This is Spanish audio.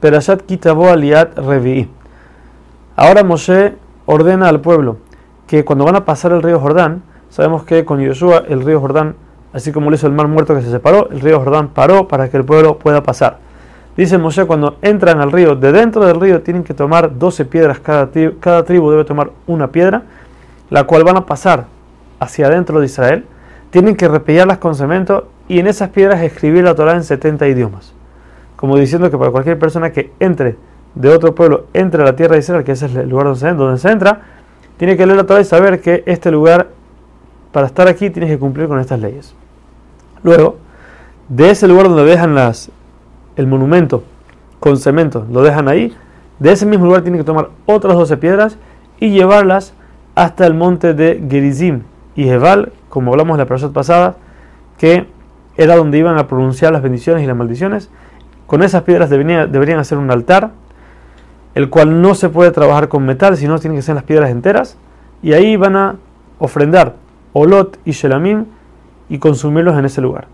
Perashat Kitabo Aliat Revi'i. Ahora Moshe ordena al pueblo que cuando van a pasar el río Jordán, sabemos que con Yoshua el río Jordán, así como lo hizo el mar muerto que se separó, el río Jordán paró para que el pueblo pueda pasar. Dice Moshe, cuando entran al río, de dentro del río tienen que tomar 12 piedras, cada, cada tribu debe tomar una piedra, la cual van a pasar hacia adentro de Israel, tienen que repellarlas con cemento y en esas piedras escribir la Torah en 70 idiomas. Como diciendo que para cualquier persona que entre de otro pueblo entre a la tierra de Israel, que ese es el lugar donde se, entra, tiene que leer Torah y saber que este lugar, para estar aquí, tiene que cumplir con estas leyes. Luego, de ese lugar donde dejan las, el monumento con cemento, lo dejan ahí, de ese mismo lugar tiene que tomar otras 12 piedras y llevarlas hasta el monte de Gerizim y Jebal, como hablamos en la persona pasada, que era donde iban a pronunciar las bendiciones y las maldiciones. Con esas piedras deberían, hacer un altar el cual no se puede trabajar con metal, sino tienen que ser las piedras enteras, y ahí van a ofrendar Olot y Shelamim y consumirlos en ese lugar.